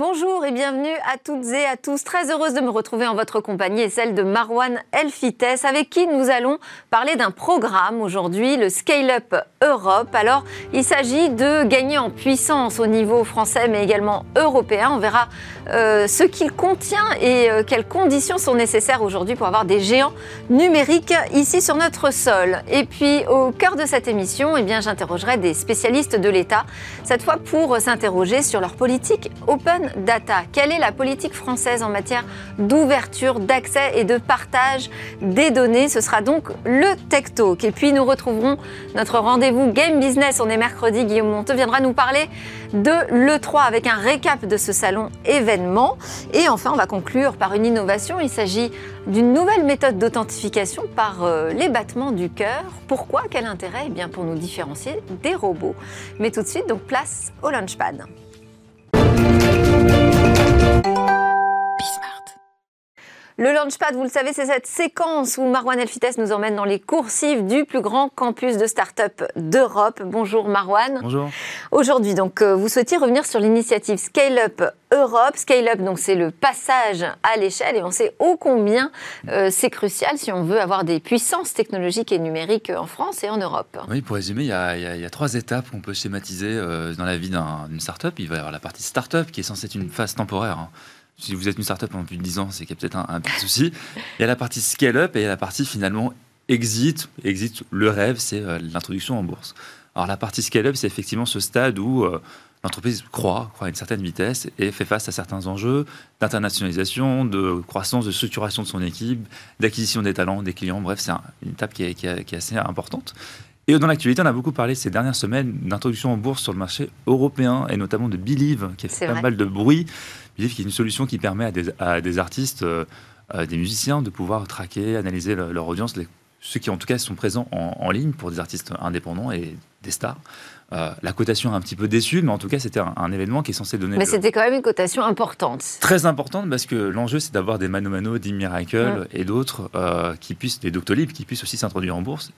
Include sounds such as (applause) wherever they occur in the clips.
Bonjour et bienvenue à toutes et à tous. Très heureuse de me retrouver en votre compagnie et celle de Marwan Elfites, avec qui nous allons parler d'un programme aujourd'hui, le Scale Up Europe. Alors, il s'agit de gagner en puissance au niveau français, mais également européen. On verra euh, ce qu'il contient et euh, quelles conditions sont nécessaires aujourd'hui pour avoir des géants numériques ici sur notre sol. Et puis, au cœur de cette émission, eh j'interrogerai des spécialistes de l'État, cette fois pour s'interroger sur leur politique open data. Quelle est la politique française en matière d'ouverture, d'accès et de partage des données? Ce sera donc le Tech Talk. Et puis, nous retrouverons notre rendez-vous vous Game Business. On est mercredi. Guillaume Monteux viendra nous parler de l'E3 avec un récap de ce salon événement. Et enfin, on va conclure par une innovation. Il s'agit d'une nouvelle méthode d'authentification par euh, les battements du cœur. Pourquoi? Quel intérêt? Eh bien, pour nous différencier des robots. Mais tout de suite, donc place au Launchpad. Le Launchpad, vous le savez, c'est cette séquence où Marwan Elfites nous emmène dans les coursives du plus grand campus de start-up d'Europe. Bonjour Marwan. Bonjour. Aujourd'hui, donc, euh, vous souhaitiez revenir sur l'initiative Scale Up Europe. Scale Up, donc, c'est le passage à l'échelle et on sait ô combien euh, c'est crucial si on veut avoir des puissances technologiques et numériques en France et en Europe. Oui, pour résumer, il y a, trois étapes qu'on peut schématiser euh, dans la vie d'une start-up. Il va y avoir la partie start-up qui est censée être une phase temporaire. Hein si vous êtes une startup en plus de 10 ans, c'est qu'il y a peut-être un, petit souci. Il y a la partie scale-up et il y a la partie finalement exit. Exit, le rêve, c'est euh, l'introduction en bourse. Alors la partie scale-up, c'est effectivement ce stade où euh, l'entreprise croît, croît à une certaine vitesse et fait face à certains enjeux d'internationalisation, de croissance, de structuration de son équipe, d'acquisition des talents, des clients. Bref, c'est une étape qui est, qui est, assez importante. Et dans l'actualité, on a beaucoup parlé ces dernières semaines d'introduction en bourse sur le marché européen et notamment de Believe, qui a fait pas mal de bruit Believe qui est une solution qui permet à des, artistes, euh, des musiciens de pouvoir traquer, analyser leur, audience, ceux qui en tout cas sont présents en, ligne pour des artistes indépendants et des stars. Euh, la cotation est un petit peu déçue, mais en tout cas, c'était un, événement qui est censé donner. Mais c'était quand même une cotation importante. Très importante parce que l'enjeu, c'est d'avoir des Mano Mano, des Miracle et d'autres euh, qui puissent, des Doctolib, qui puissent aussi s'introduire en bourse.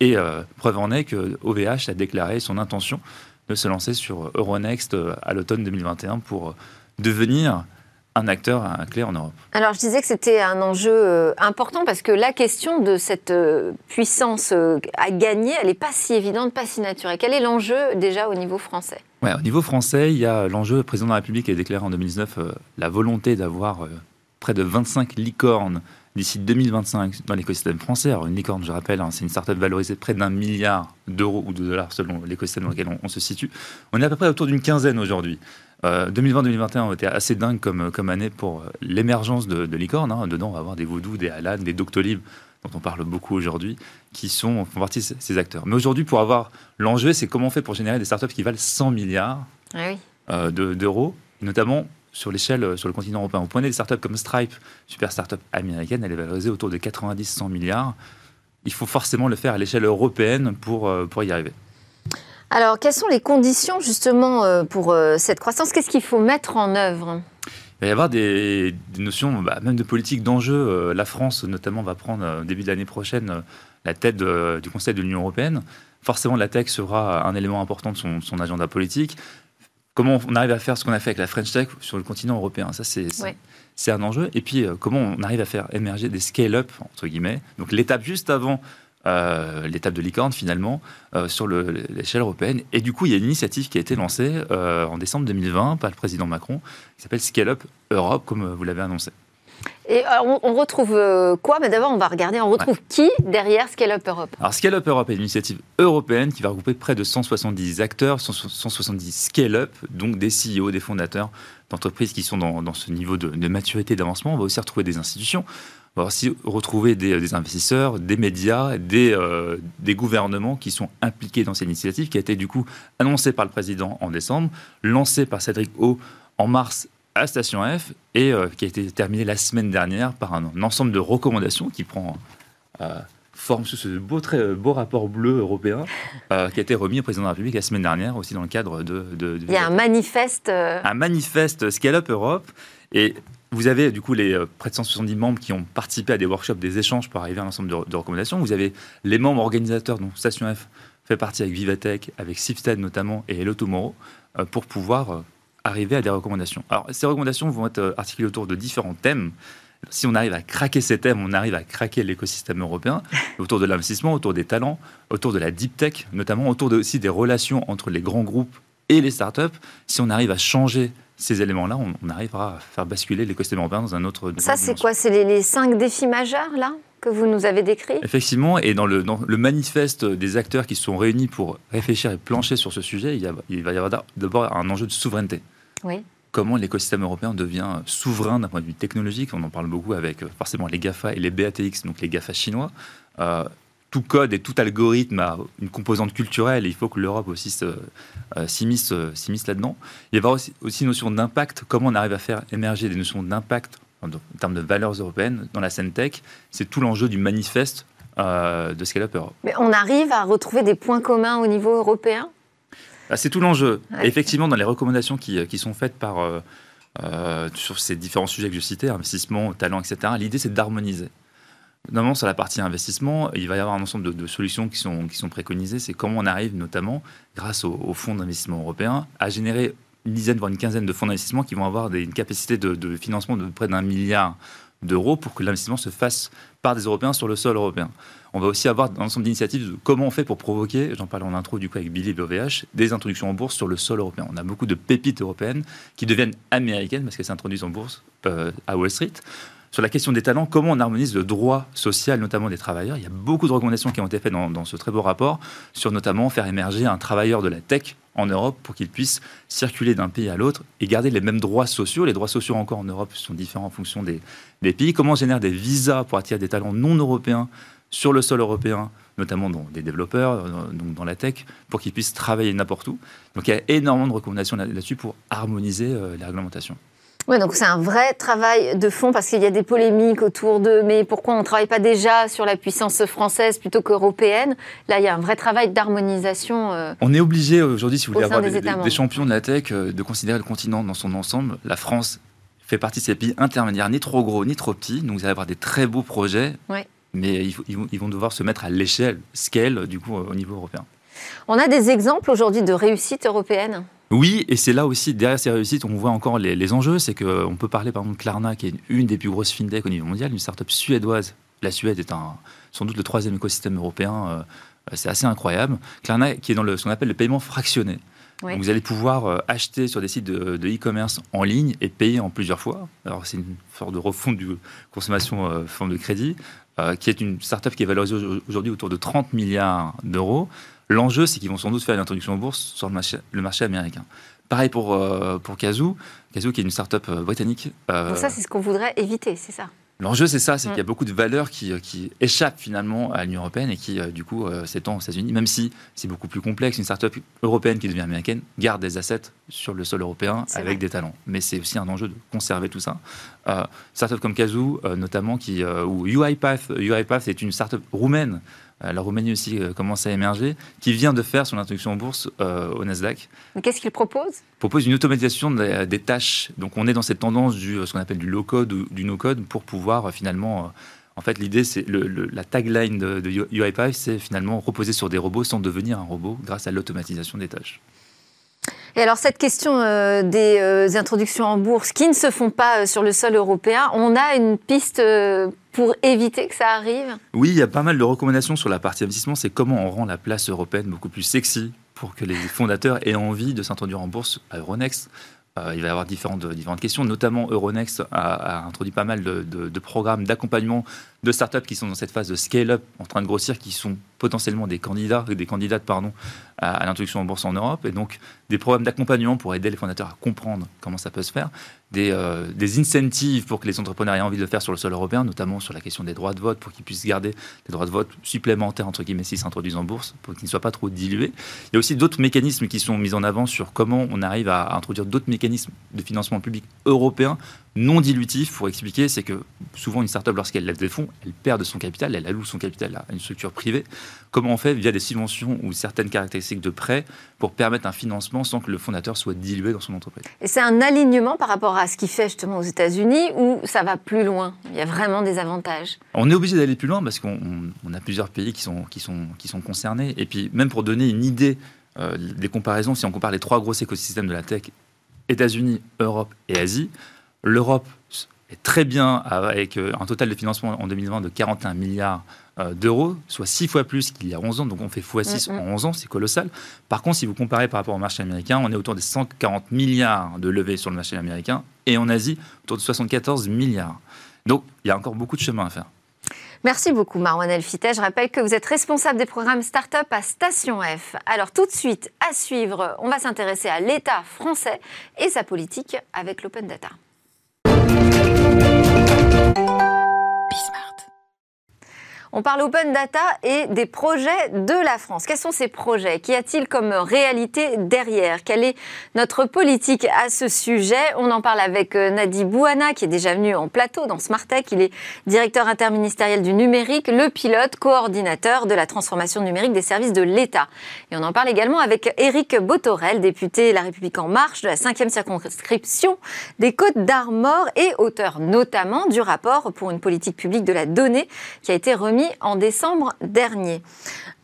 Et preuve en est que OVH a déclaré son intention de se lancer sur Euronext à l'automne 2021 pour devenir un acteur clé en Europe. Alors je disais que c'était un enjeu euh, important parce que la question de cette euh, puissance euh, à gagner, elle n'est pas si évidente, pas si naturelle. Quel est l'enjeu déjà au niveau français? Ouais, Au niveau français, il y a l'enjeu, le président de la République a déclaré en 2019 la volonté d'avoir près de 25 licornes d'ici 2025 dans l'écosystème français. Alors une licorne, je rappelle, hein, c'est une startup valorisée de près d'un milliard d'euros ou de dollars selon l'écosystème dans lequel on, se situe. On est à peu près autour d'une quinzaine aujourd'hui. 2020-2021 euh, ont été assez dingues comme, comme année pour euh, l'émergence de, de licornes. Hein. Dedans, on va avoir des Voodoo, des Alan, des Doctolib, dont on parle beaucoup aujourd'hui, qui sont, font partie de ces acteurs. Mais aujourd'hui, pour avoir l'enjeu, c'est comment on fait pour générer des startups qui valent 100 milliards ah euh, d'euros, notamment sur l'échelle, sur le continent européen. Vous prenez des startups comme Stripe, super startup américaine, elle est valorisée autour de 90-100 milliards. Il faut forcément le faire à l'échelle européenne pour, pour y arriver. Alors, quelles sont les conditions justement euh, pour euh, cette croissance? Qu'est-ce qu'il faut mettre en œuvre? Il va y avoir des, notions, bah, même de politique d'enjeu. Euh, la France, notamment, va prendre au début de l'année prochaine la tête du Conseil de l'Union européenne. Forcément, la tech sera un élément important de son, agenda politique. Comment on arrive à faire ce qu'on a fait avec la French Tech sur le continent européen? Ça, c'est un enjeu. Et puis, comment on arrive à faire émerger des scale-up, entre guillemets? Donc, l'étape juste avant euh, l'étape de licorne finalement euh, sur l'échelle européenne. Et du coup, il y a une initiative qui a été lancée euh, en décembre 2020 par le président Macron qui s'appelle Scale Up Europe, comme vous l'avez annoncé. Et on, retrouve quoi? Mais d'abord, on va regarder, on retrouve qui derrière Scale Up Europe? Alors, Scale Up Europe est une initiative européenne qui va regrouper près de 170 acteurs, 170 scale-up, donc des CEO, des fondateurs d'entreprises qui sont dans, ce niveau de, de maturité d'avancement. On va aussi retrouver des institutions. On va aussi retrouver des, investisseurs, des médias, des, euh, des, gouvernements qui sont impliqués dans cette initiative, qui a été du coup annoncée par le président en décembre, lancée par Cédric O en mars à Station F et euh, qui a été terminée la semaine dernière par un, ensemble de recommandations qui prend euh, forme sous ce beau, très beau rapport bleu européen qui a été remis au président de la République la semaine dernière aussi dans le cadre de... de, Il y a un manifeste... Un manifeste Scale Up Europe et vous avez du coup les euh, près de 170 membres qui ont participé à des workshops, des échanges pour arriver à un ensemble de, recommandations. Vous avez les membres organisateurs, dont Station F fait partie avec Vivatech, avec Sifted notamment et Hello Tomorrow, euh, pour pouvoir euh, arriver à des recommandations. Alors, ces recommandations vont être articulées autour de différents thèmes. Si on arrive à craquer ces thèmes, on arrive à craquer l'écosystème européen (laughs) autour de l'investissement, autour des talents, autour de la deep tech, notamment autour de, aussi des relations entre les grands groupes et les startups. Si on arrive à changer ces éléments-là, on, arrivera à faire basculer l'écosystème européen dans un autre. Ça, c'est quoi? C'est les, cinq défis majeurs, là que vous nous avez décrits? Effectivement, et dans le, le, manifeste des acteurs qui se sont réunis pour réfléchir et plancher sur ce sujet, il, il va y avoir d'abord un enjeu de souveraineté. Oui. Comment l'écosystème européen devient souverain d'un point de vue technologique? On en parle beaucoup avec euh, forcément les GAFA et les BATX, donc les GAFA chinois. Euh, tout code et tout algorithme a une composante culturelle et il faut que l'Europe aussi euh, s'immisce là-dedans. Il y a aussi, aussi une notion d'impact, comment on arrive à faire émerger des notions d'impact en, termes de valeurs européennes dans la scène tech. C'est tout l'enjeu du manifeste euh, de Scale Up Europe. Mais on arrive à retrouver des points communs au niveau européen? Ah, C'est tout l'enjeu. Effectivement, dans les recommandations qui, qui sont faites par, euh, sur ces différents sujets que je citais, investissement, talent, etc., l'idée c'est d'harmoniser. Notamment sur la partie investissement, il va y avoir un ensemble de, solutions qui sont, préconisées. C'est comment on arrive notamment, grâce au, fonds d'investissement européen, à générer une dizaine, voire une quinzaine de fonds d'investissement qui vont avoir une capacité de, financement de près d'un milliard d'euros pour que l'investissement se fasse par des Européens sur le sol européen. On va aussi avoir un ensemble d'initiatives de comment on fait pour provoquer, j'en parlais en intro du coup avec Billy BOVH, des introductions en bourse sur le sol européen. On a beaucoup de pépites européennes qui deviennent américaines parce qu'elles s'introduisent en bourse euh, à Wall Street sur la question des talents, comment on harmonise le droit social, notamment des travailleurs. Il y a beaucoup de recommandations qui ont été faites dans, ce très beau rapport sur notamment faire émerger un travailleur de la tech en Europe pour qu'il puisse circuler d'un pays à l'autre et garder les mêmes droits sociaux. Les droits sociaux encore en Europe sont différents en fonction des, pays. Comment on génère des visas pour attirer des talents non européens sur le sol européen, notamment des développeurs, euh, dans la tech, pour qu'ils puissent travailler n'importe où. Donc il y a énormément de recommandations là-dessus pour harmoniser euh, les réglementations. Oui, donc c'est un vrai travail de fond parce qu'il y a des polémiques autour de mais pourquoi on ne travaille pas déjà sur la puissance française plutôt qu'européenne? Là, il y a un vrai travail d'harmonisation. Euh, on est obligé aujourd'hui, si vous voulez avoir des, champions de la tech, euh, de considérer le continent dans son ensemble. La France fait partie de ces pays intermédiaires, ni trop gros ni trop petits. Donc vous allez avoir des très beaux projets, mais ils, vont devoir se mettre à l'échelle, scale, du coup, au niveau européen. On a des exemples aujourd'hui de réussite européenne? Oui, et c'est là aussi, derrière ces réussites, on voit encore les, enjeux. C'est qu'on peut parler par exemple de Klarna, qui est une, des plus grosses fintech au niveau mondial, une startup suédoise. La Suède est un, sans doute le troisième écosystème européen. Euh, c'est assez incroyable. Klarna, qui est dans ce qu'on appelle le paiement fractionné. vous allez pouvoir euh, acheter sur des sites de e-commerce en ligne et payer en plusieurs fois. Alors, c'est une sorte de refonte du consommation euh, forme de crédit, qui est une startup qui est valorisée aujourd'hui autour de 30 milliards d'euros. L'enjeu, c'est qu'ils vont sans doute faire une introduction en bourse sur le marché, le marché américain. Pareil pour, euh, pour Kazoo. Kazoo, qui est une start-up euh, britannique. Euh, Donc ça, c'est ce qu'on voudrait éviter, c'est ça? L'enjeu, c'est ça, c'est mm. qu'il y a beaucoup de valeurs qui, qui échappent finalement à l'Union européenne et qui, du coup, s'étendent aux États-Unis, même si c'est beaucoup plus complexe. Une start-up européenne qui devient américaine garde des assets sur le sol européen avec des talents. Mais c'est aussi un enjeu de conserver tout ça. Euh, start-up comme Kazoo, notamment, qui, ou UiPath. UiPath est une start-up roumaine la Roumanie aussi euh, commence à émerger, qui vient de faire son introduction en bourse euh, au Nasdaq. Qu'est-ce qu'il propose? Il propose une automatisation des, tâches. Donc on est dans cette tendance du ce qu'on appelle du low-code ou du no-code pour pouvoir finalement... En fait, l'idée, c'est la tagline de, de UiPath, c'est finalement reposer sur des robots sans devenir un robot grâce à l'automatisation des tâches. Et alors cette question des introductions en bourse qui ne se font pas sur le sol européen, on a une piste pour éviter que ça arrive? Oui, il y a pas mal de recommandations sur la partie investissement. C'est comment on rend la place européenne beaucoup plus sexy pour que les fondateurs aient envie de s'introduire en bourse à Euronext. Euh, il va y avoir différentes, questions, notamment Euronext a, introduit pas mal de programmes d'accompagnement de startups qui sont dans cette phase de scale-up, en train de grossir, qui sont potentiellement des candidats, des candidates pardon, à, l'introduction en bourse en Europe, et donc des programmes d'accompagnement pour aider les fondateurs à comprendre comment ça peut se faire, des, euh, des incentives pour que les entrepreneurs aient envie de le faire sur le sol européen, notamment sur la question des droits de vote, pour qu'ils puissent garder des droits de vote supplémentaires, entre guillemets, s'ils s'introduisent en bourse, pour qu'ils ne soient pas trop dilués. Il y a aussi d'autres mécanismes qui sont mis en avant sur comment on arrive à introduire d'autres mécanismes de financement public européen non dilutif pour expliquer, c'est que souvent une startup, lorsqu'elle lève des fonds, elle perd de son capital, elle alloue son capital à une structure privée. Comment on fait via des subventions ou certaines caractéristiques de prêt pour permettre un financement sans que le fondateur soit dilué dans son entreprise? Et c'est un alignement par rapport à ce qu'il fait justement aux États-Unis ou ça va plus loin? Il y a vraiment des avantages? On est obligé d'aller plus loin parce qu'on a plusieurs pays qui sont, qui, sont, qui sont concernés. Et puis même pour donner une idée euh, des comparaisons, si on compare les trois gros écosystèmes de la tech États-Unis, Europe et Asie. L'Europe est très bien avec euh, un total de financement en 2020 de 41 milliards euh, d'euros, soit 6 fois plus qu'il y a 11 ans. Donc on fait x6 mm, mm. en 11 ans, c'est colossal. Par contre, si vous comparez par rapport au marché américain, on est autour des 140 milliards de levées sur le marché américain et en Asie, autour de 74 milliards. Donc il y a encore beaucoup de chemin à faire. Merci beaucoup Marwan Elfité. Je rappelle que vous êtes responsable des programmes Startup à Station F. Alors tout de suite, à suivre, on va s'intéresser à l'État français et sa politique avec l'open data. On parle open data et des projets de la France. Quels sont ces projets? Qu'y a-t-il comme réalité derrière? Quelle est notre politique à ce sujet? On en parle avec euh, Nadi Bouana, qui est déjà venu en plateau dans Smartech. Il est directeur interministériel du numérique, le pilote, coordinateur de la transformation numérique des services de l'État. Et on en parle également avec Éric Botorel, député La République en marche de la 5e circonscription des Côtes d'Armor et auteur notamment du rapport pour une politique publique de la donnée qui a été remis en décembre dernier.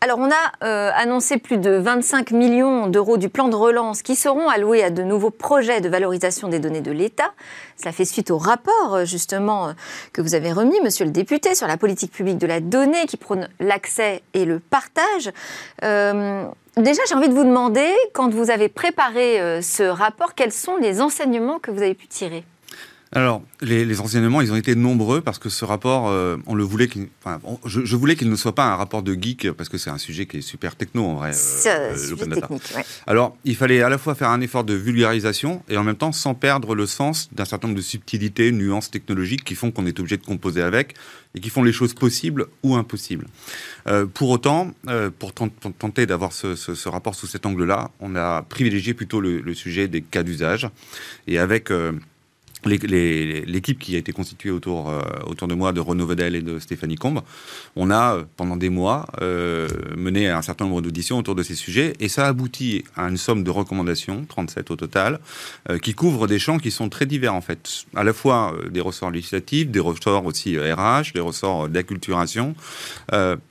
Alors on a euh, annoncé plus de 25 millions d'euros du plan de relance qui seront alloués à de nouveaux projets de valorisation des données de l'État. Cela fait suite au rapport euh, justement euh, que vous avez remis, monsieur le député, sur la politique publique de la donnée qui prône l'accès et le partage. déjà, j'ai envie de vous demander, quand vous avez préparé ce rapport, quels sont les enseignements que vous avez pu tirer? Alors, les, enseignements, ils ont été nombreux parce que ce rapport, euh, on le voulait, enfin, je, voulais qu'il ne soit pas un rapport de geek parce que c'est un sujet qui est super techno en vrai. Euh, euh Alors, il fallait à la fois faire un effort de vulgarisation et en même temps sans perdre le sens d'un certain nombre de subtilités, nuances technologiques qui font qu'on est obligé de composer avec et qui font les choses possibles ou impossibles. Euh, pour autant, pour tenter d'avoir ce, rapport sous cet angle-là, on a privilégié plutôt le, le sujet des cas d'usage et avec l'équipe qui a été constituée autour, euh, autour de moi, de Renaud Vedel et de Stéphanie Combe, on a, euh, pendant des mois, euh, mené un certain nombre d'auditions autour de ces sujets, et ça aboutit à une somme de recommandations, 37 au total, qui couvrent des champs qui sont très divers, en fait. À la fois des ressorts législatifs, des ressorts aussi RH, des ressorts d'acculturation.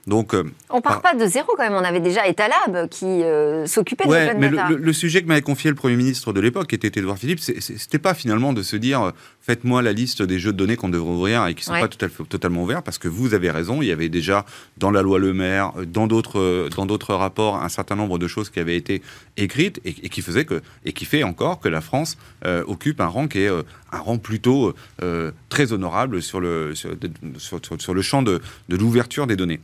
donc... on part pas de zéro, quand même. On avait déjà Etalab qui s'occupait ouais, de mais le, le, sujet que m'avait confié le Premier ministre de l'époque, qui était Édouard Philippe, c'était pas finalement de se dire faites-moi la liste des jeux de données qu'on devrait ouvrir et qui ne sont pas tout à fait, totalement ouverts, parce que vous avez raison, il y avait déjà dans la loi Le Maire, dans d'autres, dans d'autres rapports, un certain nombre de choses qui avaient été écrites et, qui faisaient que, et qui fait encore que la France euh, occupe un rang qui est euh, un rang plutôt euh, très honorable sur le, sur, sur, le champ de, de l'ouverture des données.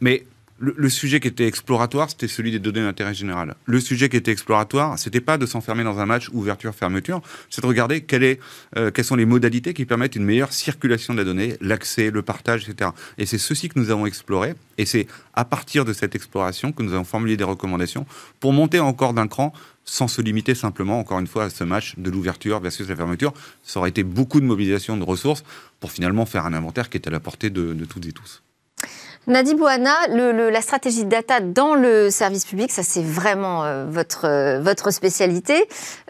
mais le, sujet qui était exploratoire, c'était celui des données d'intérêt général. Le sujet qui était exploratoire, c'était pas de s'enfermer dans un match ouverture-fermeture, c'est de regarder euh, quelles sont les modalités qui permettent une meilleure circulation de la donnée, l'accès, le partage, etc. Et c'est ceci que nous avons exploré, et c'est à partir de cette exploration que nous avons formulé des recommandations pour monter encore d'un cran sans se limiter simplement, encore une fois, à ce match de l'ouverture versus la fermeture. Ça aurait été beaucoup de mobilisation de ressources pour finalement faire un inventaire qui est à la portée de toutes et tous. Nadi Bouana, la stratégie de data dans le service public, ça c'est vraiment euh, votre, euh, votre spécialité.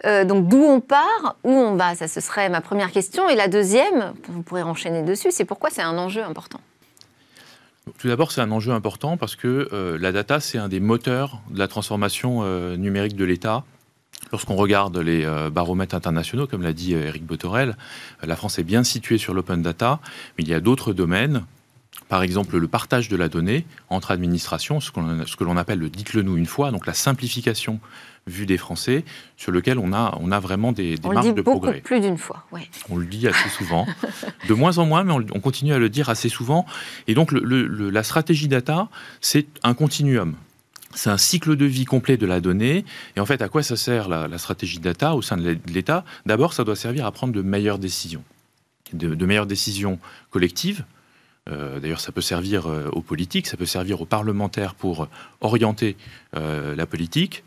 Euh, donc d'où on part, où on va, ça ce serait ma première question. Et la deuxième, vous pourrez enchaîner dessus, c'est pourquoi c'est un enjeu important? Tout d'abord, c'est un enjeu important parce que la data, c'est un des moteurs de la transformation numérique de l'État. Lorsqu'on regarde les baromètres internationaux, comme l'a dit Eric Botorel, la France est bien située sur l'open data, mais il y a d'autres domaines par exemple le partage de la donnée entre administrations, ce, que l'on appelle le dites-le nous une fois, donc la simplification vue des Français, sur lequel on a, on a vraiment des, des marques de progrès. plus d'une fois, oui. On le dit assez souvent, (laughs) de moins en moins, mais on, continue à le dire assez souvent. Et donc la stratégie data, c'est un continuum. C'est un cycle de vie complet de la donnée. Et en fait, à quoi ça sert la, stratégie data au sein de l'État? D'abord, ça doit servir à prendre de meilleures décisions. de meilleures décisions collectives, euh, d'ailleurs, ça peut servir euh, aux politiques, ça peut servir aux parlementaires pour orienter euh, la politique,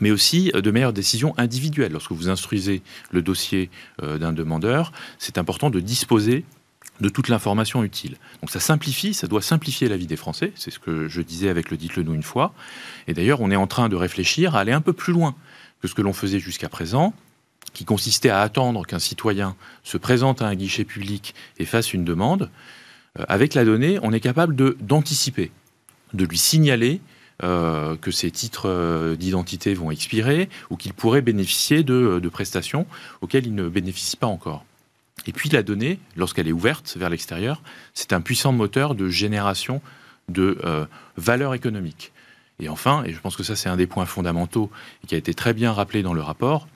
mais aussi de meilleures décisions individuelles. Lorsque vous instruisez le dossier d'un demandeur, c'est important de disposer de toute l'information utile. Donc ça simplifie, ça doit simplifier la vie des Français, c'est ce que je disais avec le dites-le nous une fois. Et d'ailleurs, on est en train de réfléchir à aller un peu plus loin que ce que l'on faisait jusqu'à présent, qui consistait à attendre qu'un citoyen se présente à un guichet public et fasse une demande. Euh, avec la donnée, on est capable d'anticiper, de, lui signaler que ces titres d'identité vont expirer ou qu'ils pourraient bénéficier de, de prestations auxquelles ils ne bénéficient pas encore. Et puis la donnée, lorsqu'elle est ouverte vers l'extérieur, c'est un puissant moteur de génération de euh, valeur économique. Et enfin, et je pense que ça c'est un des points fondamentaux et qui a été très bien rappelé dans le rapport,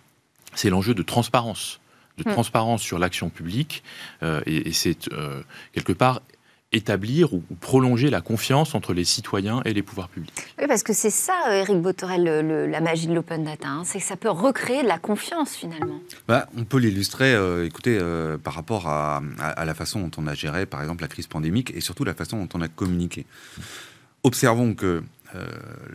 c'est l'enjeu de transparence, de hmm. transparence sur l'action publique. Euh, et, c'est euh, quelque part établir ou, prolonger la confiance entre les citoyens et les pouvoirs publics. Oui, parce que c'est ça, Eric Botorel, la magie de l'open data, hein. c'est que ça peut recréer de la confiance finalement. Bah, on peut l'illustrer, euh, écoutez, euh, par rapport à, à, la façon dont on a géré, par exemple, la crise pandémique et surtout la façon dont on a communiqué. Observons que euh,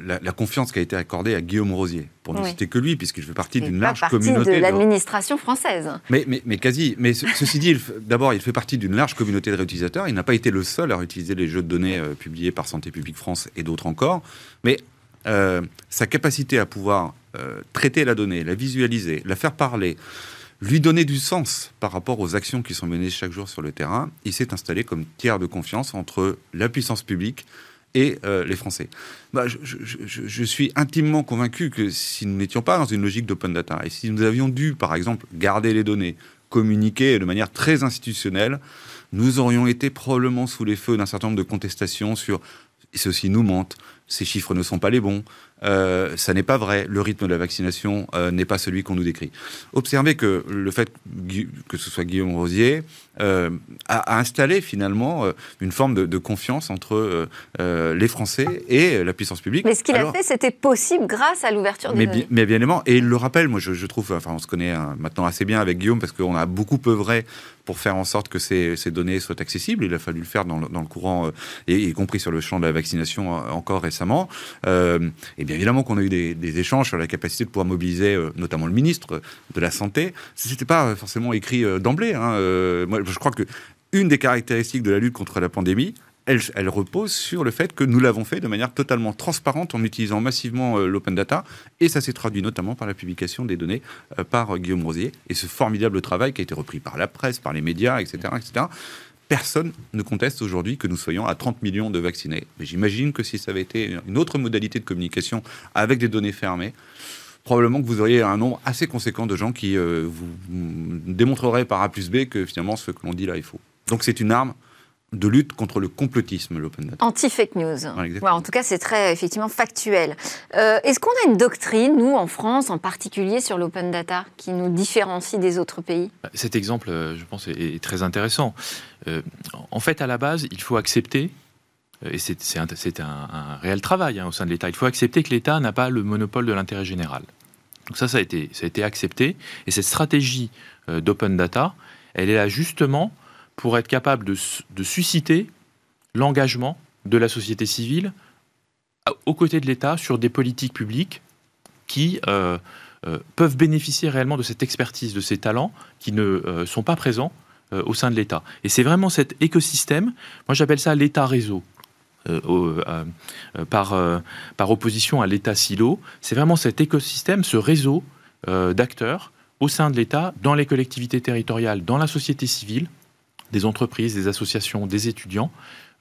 la, confiance qui a été accordée à Guillaume Rosier, pour ne citer que lui, puisqu'il fait partie d'une large communauté. de l'administration française. Mais, mais, mais, quasi. Mais ceci dit, d'abord, il fait partie d'une large communauté de réutilisateurs. Il n'a pas été le seul à utiliser les jeux de données euh, publiés par Santé publique France et d'autres encore. Mais euh, sa capacité à pouvoir traiter la donnée, la visualiser, la faire parler, lui donner du sens par rapport aux actions qui sont menées chaque jour sur le terrain, il s'est installé comme tiers de confiance entre la puissance publique et euh, les Français. Bah, je, suis intimement convaincu que si nous n'étions pas dans une logique d'open data, et si nous avions dû, par exemple, garder les données, communiquer de manière très institutionnelle, nous aurions été probablement sous les feux d'un certain nombre de contestations sur ceux-ci nous mentent, ces chiffres ne sont pas les bons, euh, ça n'est pas vrai, le rythme de la vaccination euh, n'est pas celui qu'on nous décrit. Observez que le fait que ce soit Guillaume Rosier euh, a, installé finalement une forme de, confiance entre les Français et la puissance publique. Mais ce qu'il a fait, c'était possible grâce à l'ouverture des mais, données. Mais bien évidemment, et il le rappelle, moi je, trouve, enfin on se connaît hein, maintenant assez bien avec Guillaume parce qu'on a beaucoup œuvré pour faire en sorte que ces, données soient accessibles. Il a fallu le faire dans le, courant, et y compris sur le champ de la vaccination encore récemment. Et bien évidemment qu'on a eu des, échanges sur la capacité de pouvoir mobiliser euh, notamment le ministre de la Santé. Ce n'était pas euh, forcément écrit euh, d'emblée. Hein. moi, je crois que une des caractéristiques de la lutte contre la pandémie, elle, elle, repose sur le fait que nous l'avons fait de manière totalement transparente en utilisant massivement l'open data, et ça s'est traduit notamment par la publication des données par Guillaume Rosier, et ce formidable travail qui a été repris par la presse, par les médias, etc. etc personne ne conteste aujourd'hui que nous soyons à 30 millions de vaccinés. Mais j'imagine que si ça avait été une autre modalité de communication avec des données fermées, probablement que vous auriez un nombre assez conséquent de gens qui euh, vous démontreraient par A plus B que finalement ce que l'on dit là est faux. Donc c'est une arme de lutte contre le complotisme, l'open data. Anti-fake news. en tout cas, c'est très effectivement factuel. Euh, est-ce qu'on a une doctrine, nous, en France, en particulier sur l'open data, qui nous différencie des autres pays? Cet exemple, euh, je pense, est, très intéressant. Euh, en fait, à la base, il faut accepter et c'est un, un, réel travail hein, au sein de l'État. Il faut accepter que l'État n'a pas le monopole de l'intérêt général. Donc ça, ça a, été, ça a été accepté. Et cette stratégie d'open data, elle est là justement pour être capable de, susciter l'engagement de la société civile aux côtés de l'État sur des politiques publiques qui euh, euh, peuvent bénéficier réellement de cette expertise, de ces talents qui ne euh, sont pas présents au sein de l'État. Et c'est vraiment cet écosystème, moi j'appelle ça l'État réseau. par, par opposition à l'État silo, c'est vraiment cet écosystème, ce réseau d'acteurs au sein de l'État, dans les collectivités territoriales, dans la société civile, des entreprises, des associations, des étudiants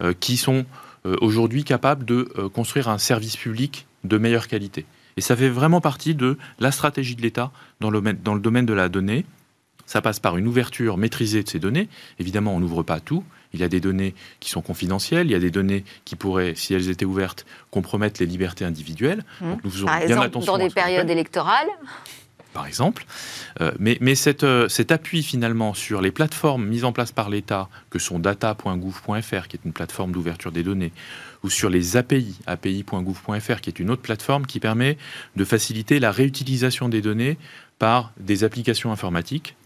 euh, qui sont euh, aujourd'hui capables de euh, construire un service public de meilleure qualité. Et ça fait vraiment partie de la stratégie de l'État dans le, dans le domaine de la donnée. Ça passe par une ouverture maîtrisée de ces données. Évidemment, on n'ouvre pas tout. Il y a des données qui sont confidentielles, il y a des données qui pourraient, si elles étaient ouvertes, compromettre les libertés individuelles. Mmh. Donc nous faisons Par bien exemple, dans des périodes électorales par exemple. Euh, mais, euh, cet appui finalement sur les plateformes mises en place par l'État, que sont data.gouv.fr, qui est une plateforme d'ouverture des données, ou sur les API, api.gouv.fr, qui est une autre plateforme qui permet de faciliter la réutilisation des données par des applications informatiques.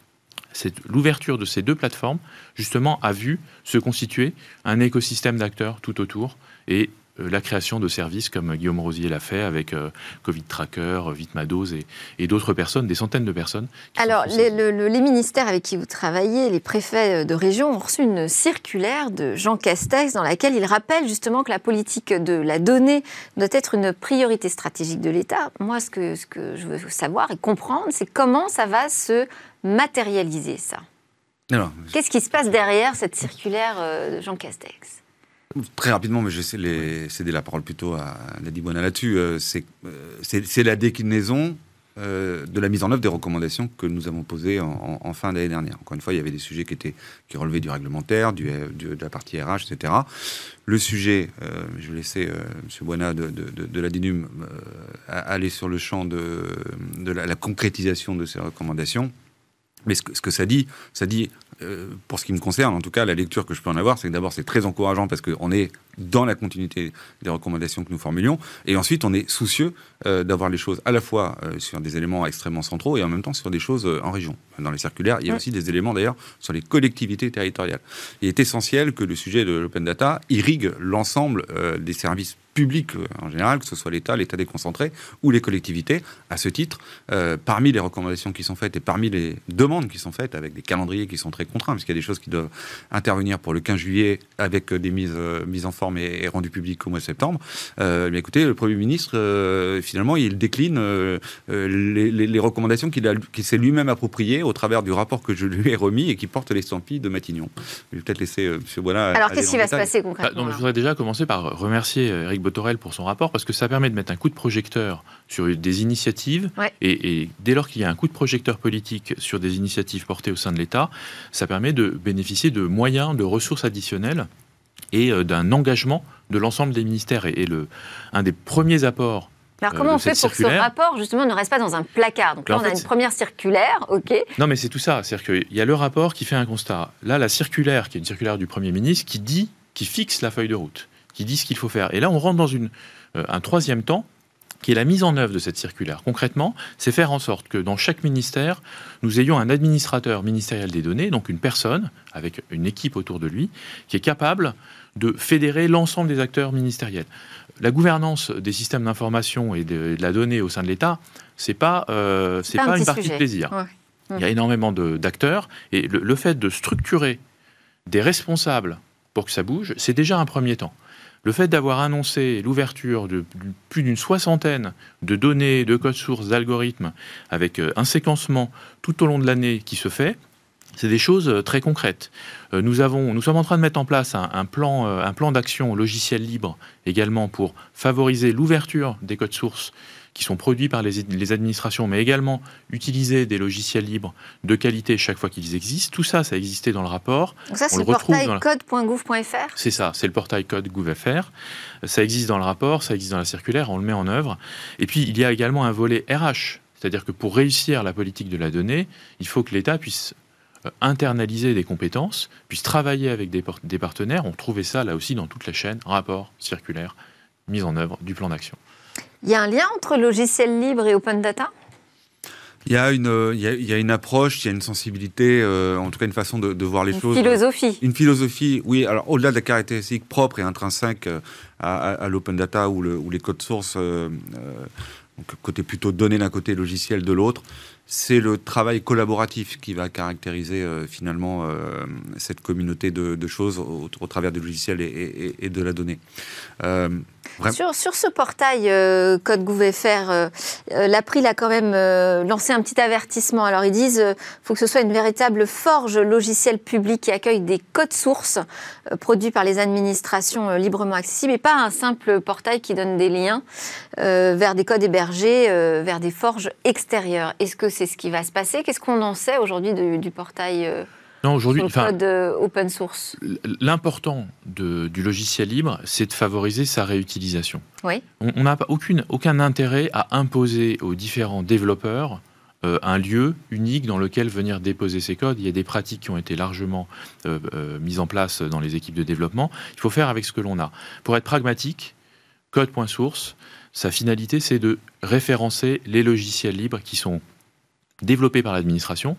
L'ouverture de ces deux plateformes, justement, a vu se constituer un écosystème d'acteurs tout autour et la création de services comme Guillaume Rosier l'a fait avec euh, Covid Tracker, Vitmados et, et d'autres personnes, des centaines de personnes. Alors, les, les, ministères avec qui vous travaillez, les préfets de région, ont reçu une circulaire de Jean Castex dans laquelle il rappelle justement que la politique de la donnée doit être une priorité stratégique de l'État. Moi, ce que, ce que je veux savoir et comprendre, c'est comment ça va se matérialiser, ça. Qu'est-ce qui se passe derrière cette circulaire euh, de Jean Castex? Très rapidement, mais je vais les, céder la parole plutôt à Nadine Bona là-dessus. c'est la déclinaison euh, de la mise en œuvre des recommandations que nous avons posées en, fin d'année dernière. Encore une fois, il y avait des sujets qui, étaient, qui relevaient du réglementaire, du, de la partie RH, etc. Le sujet, euh, je vais laisser euh, M. Buena de, de, la DINUM aller sur le champ de, la, concrétisation de ces recommandations. Mais ce que, ça dit, ça dit, pour ce qui me concerne, en tout cas, la lecture que je peux en avoir, c'est que d'abord, c'est très encourageant parce qu'on est dans la continuité des recommandations que nous formulions. Et ensuite, on est soucieux euh, d'avoir les choses à la fois euh, sur des éléments extrêmement centraux et en même temps sur des choses euh, en région. Dans les circulaires, il y a aussi des éléments d'ailleurs sur les collectivités territoriales. Il est essentiel que le sujet de l'open data irrigue l'ensemble des services publics en général, que ce soit l'État, l'État déconcentré ou les collectivités. À ce titre, parmi les recommandations qui sont faites et parmi les demandes qui sont faites avec des calendriers qui sont très contraints, parce qu'il y a des choses qui doivent intervenir pour le 15 juillet avec des mises, mises en forme mais est rendu public au mois de septembre. Euh, mais écoutez, le Premier ministre, euh, finalement, il décline euh, les, recommandations qu'il s'est lui-même appropriées au travers du rapport que je lui ai remis et qui porte l'estampille de Matignon. Je vais peut-être laisser M. Boila. Alors, qu'est-ce qui va se passer concrètement bah, Je voudrais déjà commencer par remercier Eric Botorel pour son rapport parce que ça permet de mettre un coup de projecteur sur des initiatives. Et, et, dès lors qu'il y a un coup de projecteur politique sur des initiatives portées au sein de l'État, ça permet de bénéficier de moyens, de ressources additionnelles et euh, d'un engagement de l'ensemble des ministères. Et, le, un des premiers apports alors comment on fait pour que ce rapport justement ne reste pas dans un placard? Donc là, on a une première circulaire, ok. Non, mais c'est tout ça. C'est-à-dire qu'il y a le rapport qui fait un constat. Là, la circulaire, qui est une circulaire du Premier ministre, qui dit, qui fixe la feuille de route, qui dit ce qu'il faut faire. Et là, on rentre dans une, euh, un troisième temps qui est la mise en œuvre de cette circulaire. Concrètement, c'est faire en sorte que dans chaque ministère, nous ayons un administrateur ministériel des données, donc une personne avec une équipe autour de lui, qui est capable de fédérer l'ensemble des acteurs ministériels. La gouvernance des systèmes d'information et de, la donnée au sein de l'État, c'est pas, euh, c'est pas, une partie de plaisir. Il y a énormément d'acteurs et le fait de structurer des responsables pour que ça bouge, c'est déjà un premier temps. Le fait d'avoir annoncé l'ouverture de plus d'une soixantaine de données, de codes sources, d'algorithmes, avec euh, un séquencement tout au long de l'année qui se fait, c'est des choses euh, très concrètes. Euh, nous, sommes en train de mettre en place un plan d'action logiciel libre également pour favoriser l'ouverture des codes sources qui sont produits par les, administrations, mais également utiliser des logiciels libres de qualité chaque fois qu'ils existent. Tout ça, ça existait dans le rapport. Donc ça, c'est le, portail code.gouv.fr C'est ça, c'est le portail code gouv.fr. Ça existe dans le rapport, ça existe dans la circulaire, on le met en œuvre. Et puis, il y a également un volet RH. C'est-à-dire que pour réussir la politique de la donnée, il faut que l'État puisse euh, internaliser des compétences, puisse travailler avec des, des partenaires. On trouvait ça là aussi dans toute la chaîne, rapport, circulaire, mise en œuvre du plan d'action. Il y a un lien entre logiciel libre et open data? Il y, a une, il, y a, une approche, il y a une sensibilité, euh, en tout cas une façon de, voir les choses. Une philosophie. Une philosophie, oui. Alors au-delà de la caractéristique propre et intrinsèque euh, à, l'open data ou, le, ou, les codes sources, euh, côté plutôt données d'un côté, logiciel de l'autre, c'est le travail collaboratif qui va caractériser finalement cette communauté de, choses au, travers du logiciel et, et de la donnée. Sur, ce portail euh, Code euh, euh, l'April a quand même lancé un petit avertissement. Alors ils disent faut que ce soit une véritable forge logicielle publique qui accueille des codes sources produits par les administrations librement accessibles et pas un simple portail qui donne des liens vers des codes hébergés, vers des forges extérieures. Est-ce que c'est ce qui va se passer? Qu'est-ce qu'on en sait aujourd'hui du portail non, aujourd'hui, le code euh, open source. L'important du logiciel libre, c'est de favoriser sa réutilisation. Oui. On n'a aucune, aucun intérêt à imposer aux différents développeurs euh, un lieu unique dans lequel venir déposer ses codes. Il y a des pratiques qui ont été largement euh, mises en place dans les équipes de développement. Il faut faire avec ce que l'on a. Pour être pragmatique, code.source, sa finalité, c'est de référencer les logiciels libres qui sont développés par l'administration,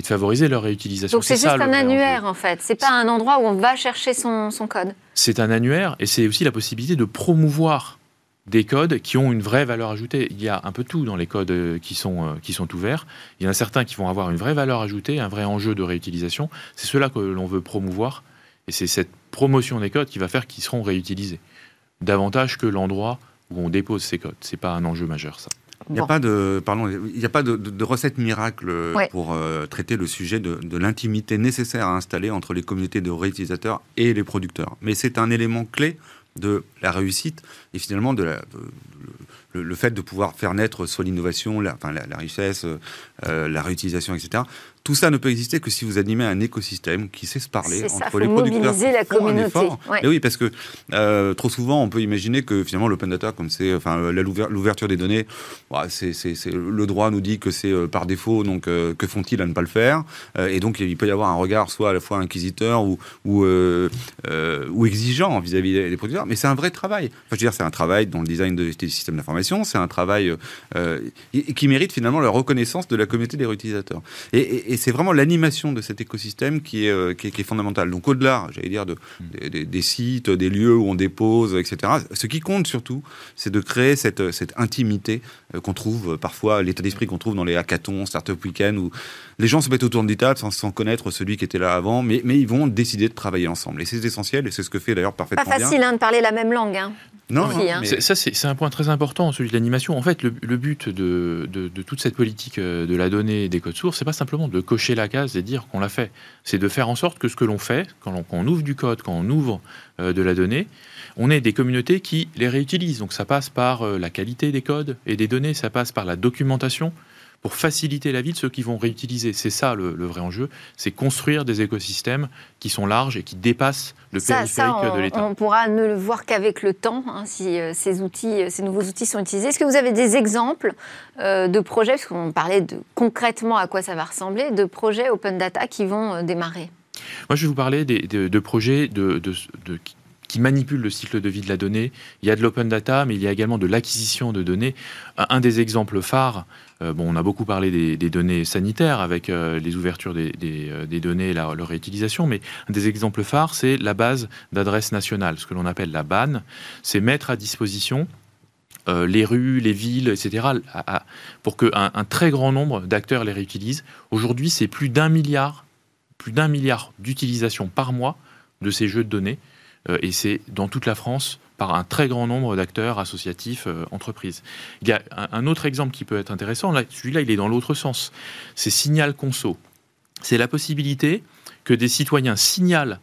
et de favoriser leur réutilisation. Donc c'est juste un annuaire en fait, c'est pas un endroit où on va chercher son, son code. C'est un annuaire et c'est aussi la possibilité de promouvoir des codes qui ont une vraie valeur ajoutée. Il y a un peu tout dans les codes euh, qui sont, euh, qui sont ouverts. Il y en a certains qui vont avoir une vraie valeur ajoutée, un vrai enjeu de réutilisation. C'est cela que l'on veut promouvoir et c'est cette promotion des codes qui va faire qu'ils seront réutilisés. Davantage que l'endroit où on dépose ces codes. C'est pas un enjeu majeur ça. Il n'y a, pas de, pardon, il y a pas de, recette miracle pour euh, traiter le sujet de, l'intimité nécessaire à installer entre les communautés de réutilisateurs et les producteurs. Mais c'est un élément clé de la réussite et finalement de la, le, fait de pouvoir faire naître soit l'innovation, la, enfin, la, richesse, euh, la réutilisation, etc. Tout ça ne peut exister que si vous animez un écousystème qui sait se parler entre les producteurs. Mobiliser la communauté. oui, parce que euh, trop souvent, on peut imaginer que finalement l'open data, comme c'est enfin l'ouverture des données, c'est, le droit nous dit que c'est euh, par défaut, donc que font-ils à ne pas le faire? Et donc il peut y avoir un regard soit à la fois inquisiteur ou ou, ou exigeant vis-à-vis des producteurs, mais c'est un vrai travail. Enfin, je veux dire, c'est un travail dans le design de, des systèmes d'information c'est un travail euh, qui mérite finalement la reconnaissance de la communauté des réutilisateurs. Et, c'est vraiment l'animation de cet écosystème qui est, euh, qui est, fondamentale. Donc au-delà, j'allais dire, de, des, sites, des lieux où on dépose, etc., ce qui compte surtout, c'est de créer cette, cette intimité euh, qu'on trouve parfois, l'état d'esprit qu'on trouve dans les hackathons, Startup Weekend, où les gens se mettent autour d'une table sans, sans, connaître celui qui était là avant, mais, mais ils vont décider de travailler ensemble. Et c'est essentiel, et c'est ce que fait d'ailleurs parfaitement Pas facile hein, de parler la même langue. Hein. Non, hein. ça c'est un point très important, celui de l'animation. En fait, le, but de, de, toute cette politique euh, de la donnée et des codes sources, c'est pas simplement de cocher la case et dire qu'on l'a fait. C'est de faire en sorte que ce que l'on fait, quand on, ouvre du code, quand on ouvre euh, de la donnée, on ait des communautés qui les réutilisent. Donc ça passe par euh, la qualité des codes et des données, ça passe par la documentation, pour faciliter la vie de ceux qui vont réutiliser. C'est ça le, vrai enjeu, c'est construire des écosystèmes qui sont larges et qui dépassent le périphérique de l'État. On pourra ne le voir qu'avec le temps, hein, si euh, ces outils, euh, ces nouveaux outils sont utilisés. Est-ce que vous avez des exemples euh, de projets, parce qu'on parlait de concrètement à quoi ça va ressembler, de projets open data qui vont démarrer? Moi, je vais vous parler de, projets de, qui manipulent le cycle de vie de la donnée. Il y a de l'open data, mais il y a également de l'acquisition de données. Un des exemples phares, euh, bon, on a beaucoup parlé des, données sanitaires avec euh, les ouvertures des, euh, données et leur réutilisation, mais un des exemples phares, c'est la base d'adresse nationale, ce que l'on appelle la BAN. C'est mettre à disposition les rues, les villes, etc., pour qu'un un très grand nombre d'acteurs les réutilisent. Aujourd'hui, c'est plus d'un milliard, plus d'un milliard d'utilisations par mois de ces jeux de données, et c'est dans toute la France par un très grand nombre d'acteurs associatifs, euh, entreprises. Il y a un, autre exemple qui peut être intéressant, là, celui-là il est dans l'autre sens, c'est Signal Conso. C'est la possibilité que des citoyens signalent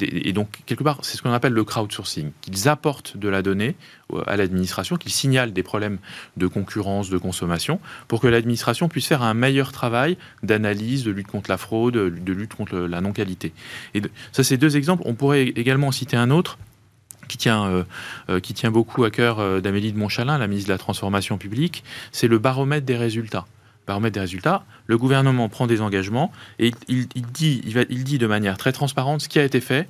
et donc, quelque part, c'est ce qu'on appelle le crowdsourcing, qu'ils apportent de la donnée euh, à l'administration, qu'ils signalent des problèmes de concurrence, de consommation, pour que l'administration puisse faire un meilleur travail d'analyse, de lutte contre la fraude, de lutte contre la non-qualité. Et ça, c'est deux exemples. On pourrait également citer un autre, qui tient, euh, euh, qui tient beaucoup à cœur d'Amélie de Montchalin, la ministre de la Transformation publique, c'est le baromètre des résultats. Baromètre des résultats, le gouvernement prend des engagements et il, dit, il dit de manière très transparente ce qui a été fait,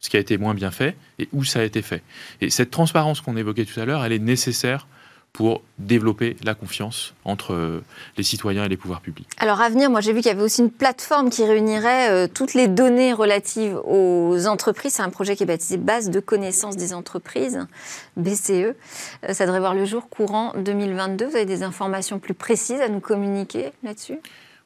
ce qui a été moins bien fait et où ça a été fait. Et cette transparence qu'on évoquait tout à l'heure, elle est nécessaire pour développer la confiance entre euh, les citoyens et les pouvoirs publics. Alors à venir, moi j'ai vu qu'il y avait aussi une plateforme qui réunirait euh, toutes les données relatives aux entreprises. C'est un projet qui est baptisé Base de connaissances des entreprises, BCE. Euh, ça devrait voir le jour courant 2022. Vous avez des informations plus précises à nous communiquer là-dessus?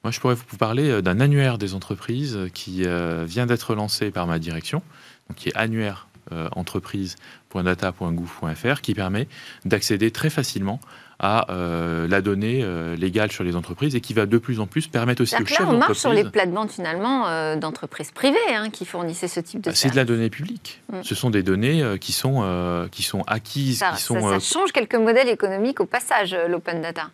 Moi je pourrais vous parler d'un annuaire des entreprises qui vient d'être lancé par ma direction, donc qui est annuaire entreprise.data.gouv.fr qui permet d'accéder très facilement à euh, la donnée euh, légale sur les entreprises et qui va de plus en plus permettre aussi aux chefs d'entreprise... on marche sur les plates-bandes finalement d'entreprises privées hein, qui fournissaient ce type de bah, C'est de la donnée publique. Mm. Ce sont des données qui, sont, qui sont acquises, ça, qui sont... Ça, ça change quelques modèles économiques au passage, l'open data.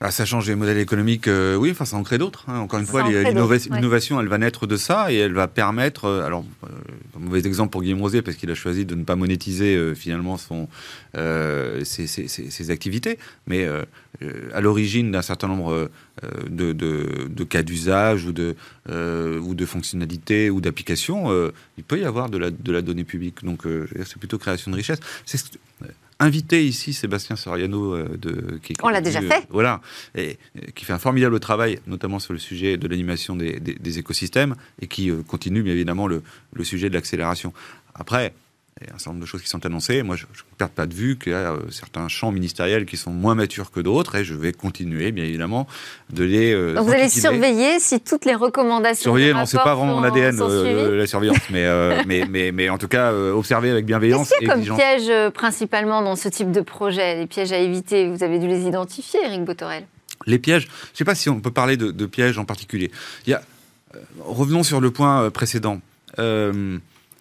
Ah, ça change les modèles économiques, euh, oui, enfin ça en crée d'autres. Hein. Encore une fois, l'innovation, elle va naître de ça et elle va permettre. Euh, alors, euh, un mauvais exemple pour Guillaume Rosier parce qu'il a choisi de ne pas monétiser finalement son, ses, ses, activités, mais à l'origine d'un certain nombre de, de, de, cas d'usage ou de, ou de fonctionnalités ou d'applications, il peut y avoir de la, de la donnée publique. Donc, c'est plutôt création de richesse. Invité ici Sébastien Soriano euh, de qui, on l'a déjà fait. voilà et qui fait un formidable travail notamment sur le sujet de l'animation des, écosystèmes et qui euh, continue bien évidemment le, sujet de l'accélération. Après Il y a un certain nombre de choses qui sont annoncées. Moi, je ne perds pas de vue qu'il y a euh, certains champs ministériels qui sont moins matures que d'autres et je vais continuer, bien évidemment, de les. Euh, Donc vous allez surveiller si toutes les recommandations. Surveiller, non, c'est pas vraiment mon ADN, euh, la surveillance, mais, (laughs) mais, mais, mais, en tout cas, observer avec bienveillance. Qu'est-ce qu'il y a comme piège principalement dans ce type de projet Les pièges à éviter, vous avez dû les identifier, Eric Botorel Les pièges, je ne sais pas si on peut parler de, de pièges en particulier. Il y a, revenons sur le point précédent.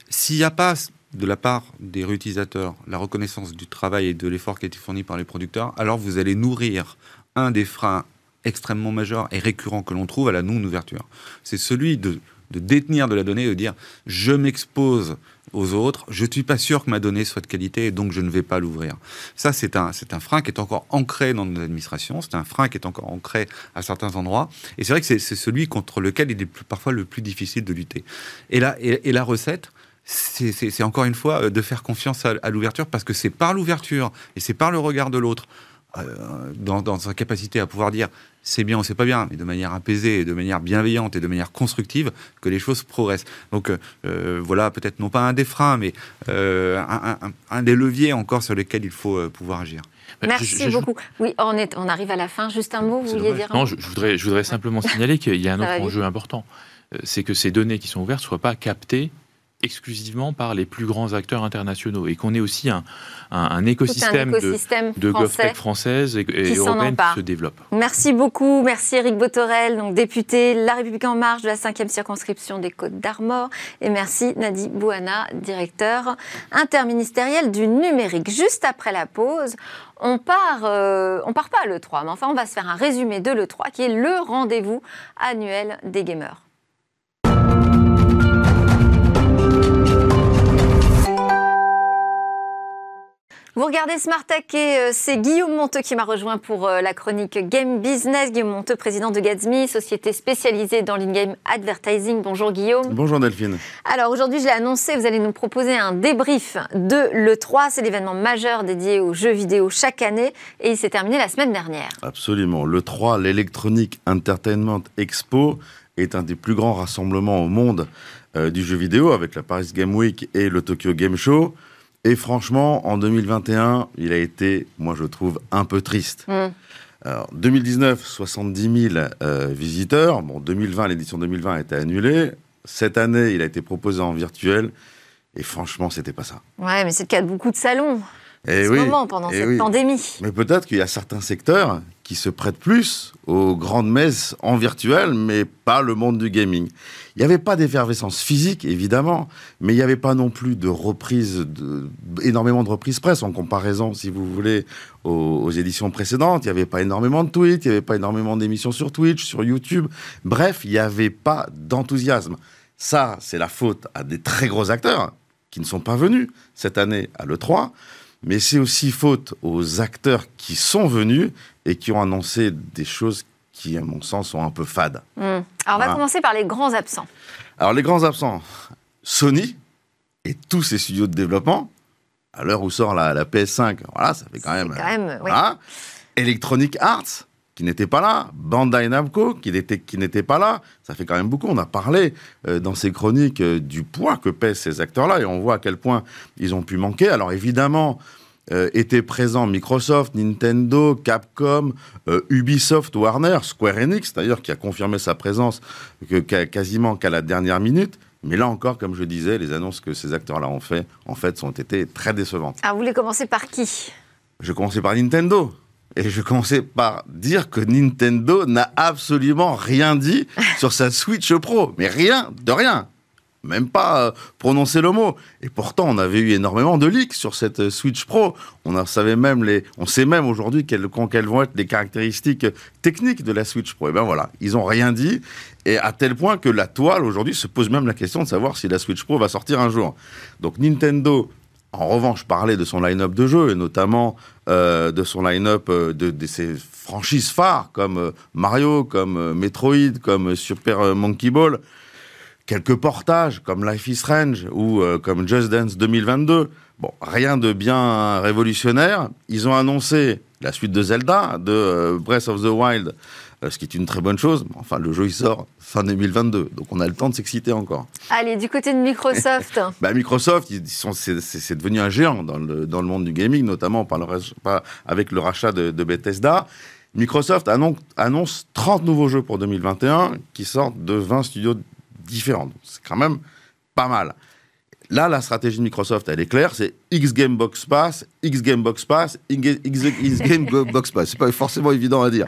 S'il n'y a pas de la part des réutilisateurs la reconnaissance du travail et de l'effort qui a été fourni par les producteurs, alors vous allez nourrir un des freins extrêmement majeurs et récurrents que l'on trouve à la non-ouverture. C'est celui de, détenir de la donnée, de dire je m'expose aux autres, je ne suis pas sûr que ma donnée soit de qualité et donc je ne vais pas l'ouvrir. Ça, c'est un, un frein qui est encore ancré dans nos administrations, c'est un frein qui est encore ancré à certains endroits, et c'est vrai que c'est, celui contre lequel il est parfois le plus difficile de lutter. Et la, et la recette, c'est encore une fois euh, de faire confiance à, l'ouverture parce que c'est par l'ouverture et c'est par le regard de l'autre, euh, dans, sa capacité à pouvoir dire c'est bien ou c'est pas bien, mais de manière apaisée, de manière bienveillante et de manière constructive, que les choses progressent. Donc euh, voilà, peut-être non pas un des freins, mais un, des leviers encore sur lesquels il faut pouvoir agir. Merci beaucoup. Oui, on, est, on arrive à la fin. Juste un mot, vous vouliez dire Non, je, voudrais, je voudrais simplement (laughs) signaler qu'il y a un autre enjeu important. C'est que ces données qui sont ouvertes ne soient pas captées exclusivement par les plus grands acteurs internationaux et qu'on ait aussi un, un, écosystème, de, de GovTech française et, et européenne qui se développe. Merci beaucoup. Merci Eric Botorel, donc député La République En Marche de la 5e circonscription des Côtes d'Armor. Et merci Nadi Bouana, directeur interministériel du numérique. Juste après la pause, on part, euh, on part pas à l'E3, mais enfin on va se faire un résumé de l'E3 qui est le rendez-vous annuel des gamers. Vous regardez Smart Tech et euh, c'est Guillaume Monteux qui m'a rejoint pour euh, la chronique Game Business. Guillaume Monteux, président de Gatsby, société spécialisée dans l'in-game advertising. Bonjour Guillaume. Bonjour Delphine. Alors aujourd'hui, je l'ai annoncé, vous allez nous proposer un débrief de l'E3. C'est l'événement majeur dédié aux jeux vidéo chaque année et il s'est terminé la semaine dernière. Absolument. L'E3, l'Electronic Entertainment Expo, est un des plus grands rassemblements au monde euh, du jeu vidéo avec la Paris Game Week et le Tokyo Game Show. Et franchement, en 2021, il a été, moi je trouve, un peu triste. Mm. Alors, 2019, 70 000 euh, visiteurs. Bon, 2020, l'édition 2020 a été annulée. Cette année, il a été proposé en virtuel. Et franchement, c'était pas ça. Ouais, mais c'est le cas de beaucoup de salons. Et eh ce moment, pendant eh cette pandémie. Mais peut-être qu'il y a certains secteurs qui se prêtent plus aux grandes messes en virtuel, mais pas le monde du gaming. Il n'y avait pas d'effervescence physique, évidemment, mais il n'y avait pas non plus de reprise, de, énormément de reprises presse en comparaison, si vous voulez, aux, éditions précédentes. Il n'y avait pas énormément de tweets, il n'y avait pas énormément d'émissions sur Twitch, sur YouTube. Bref, il n'y avait pas d'enthousiasme. Ça, c'est la faute à des très gros acteurs qui ne sont pas venus cette année à l'E3 mais c'est aussi faute aux acteurs qui sont venus et qui ont annoncé des choses qui, à mon sens, sont un peu fades. Hmm. Alors, on va commencer par les grands absents. Alors, les grands absents, Sony et tous ses studios de développement, à l'heure où sort la, PS5, voilà, ça fait quand même. Quand même Electronic Arts, qui n'était pas là, Bandai Namco qui n'était qui n'était pas là. Ça fait quand même beaucoup. On a parlé euh, dans ces chroniques euh, du poids que pèsent ces acteurs-là et on voit à quel point ils ont pu manquer. Alors évidemment. Euh, étaient présents Microsoft, Nintendo, Capcom, Ubisoft, Warner, Square Enix d'ailleurs qui a confirmé sa présence que, quasiment qu'à la dernière minute. Mais là encore, comme je disais, les annonces que ces acteurs-là ont fait, en fait, sont été très décevantes. Ah, vous voulez commencer par qui? Je commençais par Nintendo. Et je commençais par dire que Nintendo n'a absolument rien dit (laughs) sur sa Switch Pro. Mais rien, de rien. Même pas euh, prononcer le mot. Et pourtant, on avait eu énormément de leaks sur cette euh, Switch Pro. On savait même les, on sait même aujourd'hui quelles, quelles vont être les caractéristiques techniques de la Switch Pro. Et ben voilà, ils ont rien dit. Et à tel point que la toile aujourd'hui se pose même la question de savoir si la Switch Pro va sortir un jour. Donc Nintendo en revanche, parlait de son line-up de jeux, et notamment euh, de son line-up euh, de, ses franchises phares, comme euh, Mario, comme Metroid, comme Super Monkey Ball. Quelques portages, comme Life is Strange ou comme Just Dance 2022. Bon, rien de bien révolutionnaire. Ils ont annoncé la suite de Zelda, de Breath of the Wild ce qui est une très bonne chose. Enfin, le jeu, il sort fin 2022, donc on a le temps de s'exciter encore. Allez, du côté de Microsoft. (laughs) bah, Microsoft, ils sont, c'est, devenu un géant dans le, dans le monde du gaming, notamment par le, avec le rachat de, de Bethesda. Microsoft annonce, annonce 30 nouveaux jeux pour 2021 qui sortent de 20 studios différents. C'est quand même pas mal. Là, la stratégie de Microsoft, elle est claire, c'est X Game Box Pass, X Game Box Pass, X, Game Box Pass. (laughs) C'est pas forcément évident à dire.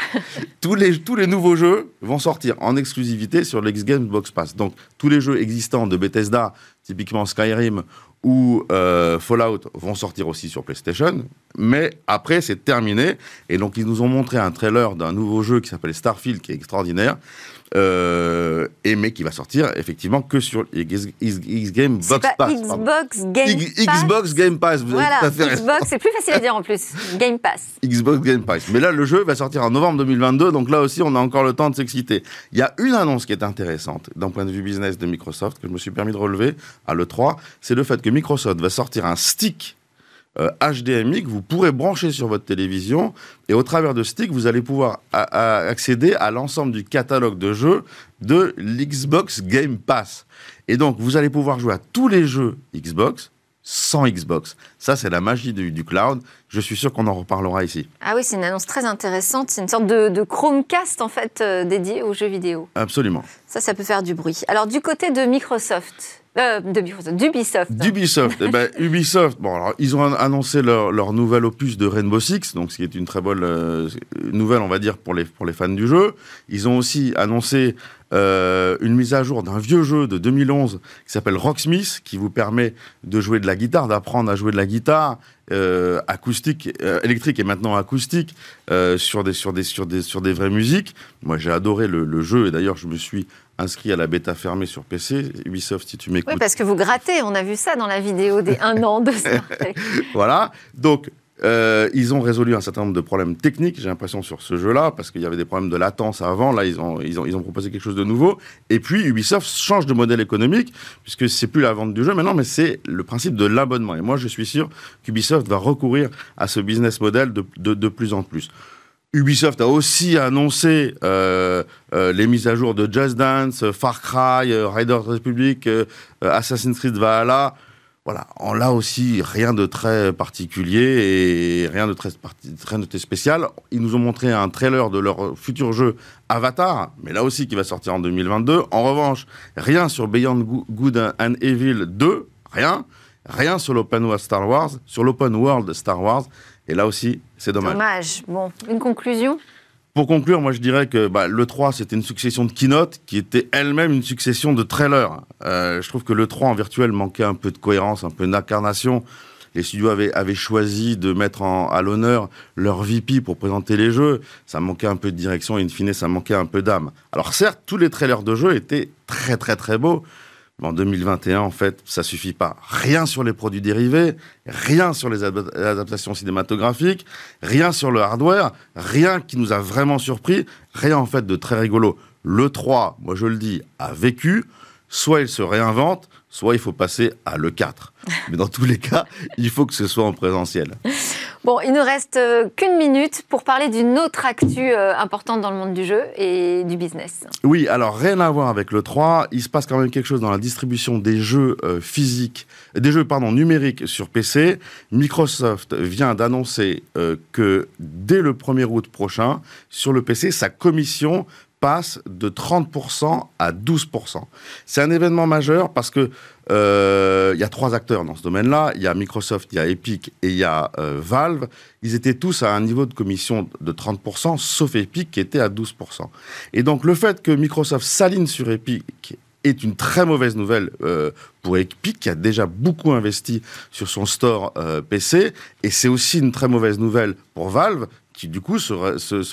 Tous les, tous les nouveaux jeux vont sortir en exclusivité sur l'X Game Box Pass. Donc, tous les jeux existants de Bethesda, typiquement Skyrim ou euh, Fallout, vont sortir aussi sur PlayStation. Mais après, c'est terminé. Et donc, ils nous ont montré un trailer d'un nouveau jeu qui s'appelle Starfield, qui est extraordinaire euh, et mais qui va sortir effectivement que sur X, Game Box Pass. Xbox Game Pass. Xbox Game Pass. Vous voilà, Xbox, c'est plus facile à dire en plus. Game Pass. (laughs) Xbox Game Pass. Mais là, le jeu va sortir en novembre 2022, donc là aussi, on a encore le temps de s'exciter. Il y a une annonce qui est intéressante d'un point de vue business de Microsoft que je me suis permis de relever à l'E3, c'est le fait que Microsoft va sortir un stick HDMI euh, que vous pourrez brancher sur votre télévision. Et au travers de stick, vous allez pouvoir accéder à l'ensemble du catalogue de jeux de l'Xbox Game Pass. Et donc, vous allez pouvoir jouer à tous les jeux Xbox sans Xbox. Ça, c'est la magie du, cloud. Je suis sûr qu'on en reparlera ici. Ah oui, c'est une annonce très intéressante. C'est une sorte de, Chromecast, en fait, euh, dédié aux jeux vidéo. Absolument. Ça, ça peut faire du bruit. Alors, du côté de Microsoft, euh, d'Ubisoft. D'Ubisoft. eh ben, (laughs) Ubisoft, bon, alors, ils ont annoncé leur, leur, nouvel opus de Rainbow Six, donc ce qui est une très bonne euh, nouvelle, on va dire, pour les, pour les fans du jeu. Ils ont aussi annoncé euh, une mise à jour d'un vieux jeu de 2011 qui s'appelle Rocksmith, qui vous permet de jouer de la guitare, d'apprendre à jouer de la guitare euh, acoustique, euh, électrique et maintenant acoustique sur des sur des sur des sur des vraies musiques. Moi, j'ai adoré le, le jeu et d'ailleurs, je me suis inscrit à la bêta fermée sur PC. Ubisoft, si tu m'écoutes. Oui, parce que vous grattez, on a vu ça dans la vidéo des un an de (laughs) voilà. Donc, euh, ils ont résolu un certain nombre de problèmes techniques, j'ai l'impression, sur ce jeu-là, parce qu'il y avait des problèmes de latence avant. Là, ils ont, ils, ont, ils ont proposé quelque chose de nouveau. Et puis, Ubisoft change de modèle économique, puisque c'est plus la vente du jeu maintenant, mais c'est le principe de l'abonnement. Et moi, je suis sûr qu'Ubisoft va recourir à ce business model de, de, de plus en plus. Ubisoft a aussi annoncé euh, euh, les mises à jour de Just Dance, Far Cry, euh, Riders Republic, euh, Assassin's Creed Valhalla. Voilà, là aussi rien de très particulier et rien de très, très, très spécial. Ils nous ont montré un trailer de leur futur jeu Avatar, mais là aussi qui va sortir en 2022. En revanche, rien sur Beyond Good and Evil 2, rien. Rien sur l'open world Star Wars, sur l'open world Star Wars. Et là aussi, c'est dommage. Dommage. Bon, une conclusion? Pour conclure, moi je dirais que bah, le 3 c'était une succession de keynote qui était elle-même une succession de trailers. Euh, je trouve que le 3 en virtuel manquait un peu de cohérence, un peu d'incarnation. Les studios avaient, avaient, choisi de mettre en, à l'honneur leur VP pour présenter les jeux. Ça manquait un peu de direction et in fine ça manquait un peu d'âme. Alors certes, tous les trailers de jeux étaient très très très beaux. En 2021, en fait, ça suffit pas. Rien sur les produits dérivés, rien sur les adaptations cinématographiques, rien sur le hardware, rien qui nous a vraiment surpris, rien en fait de très rigolo. Le 3, moi je le dis, a vécu, soit il se réinvente, soit il faut passer à le 4. Mais dans tous les cas, il faut que ce soit en présentiel. (laughs) Bon, il ne reste euh, qu'une minute pour parler d'une autre actu euh, importante dans le monde du jeu et du business. Oui, alors rien à voir avec le 3. Il se passe quand même quelque chose dans la distribution des jeux euh, physiques, des jeux pardon numériques sur PC. Microsoft vient d'annoncer que dès le 1er août prochain, sur le PC, sa commission passe de 30% à 12%. C'est un événement majeur parce que euh, il y a trois acteurs dans ce domaine-là. Il y a Microsoft, il y a Epic et il y a euh, Valve. Ils étaient tous à un niveau de commission de 30%, sauf Epic qui était à 12%. Et donc le fait que Microsoft s'aligne sur Epic est une très mauvaise nouvelle euh, pour Epic qui a déjà beaucoup investi sur son store PC et c'est aussi une très mauvaise nouvelle pour Valve qui du coup se,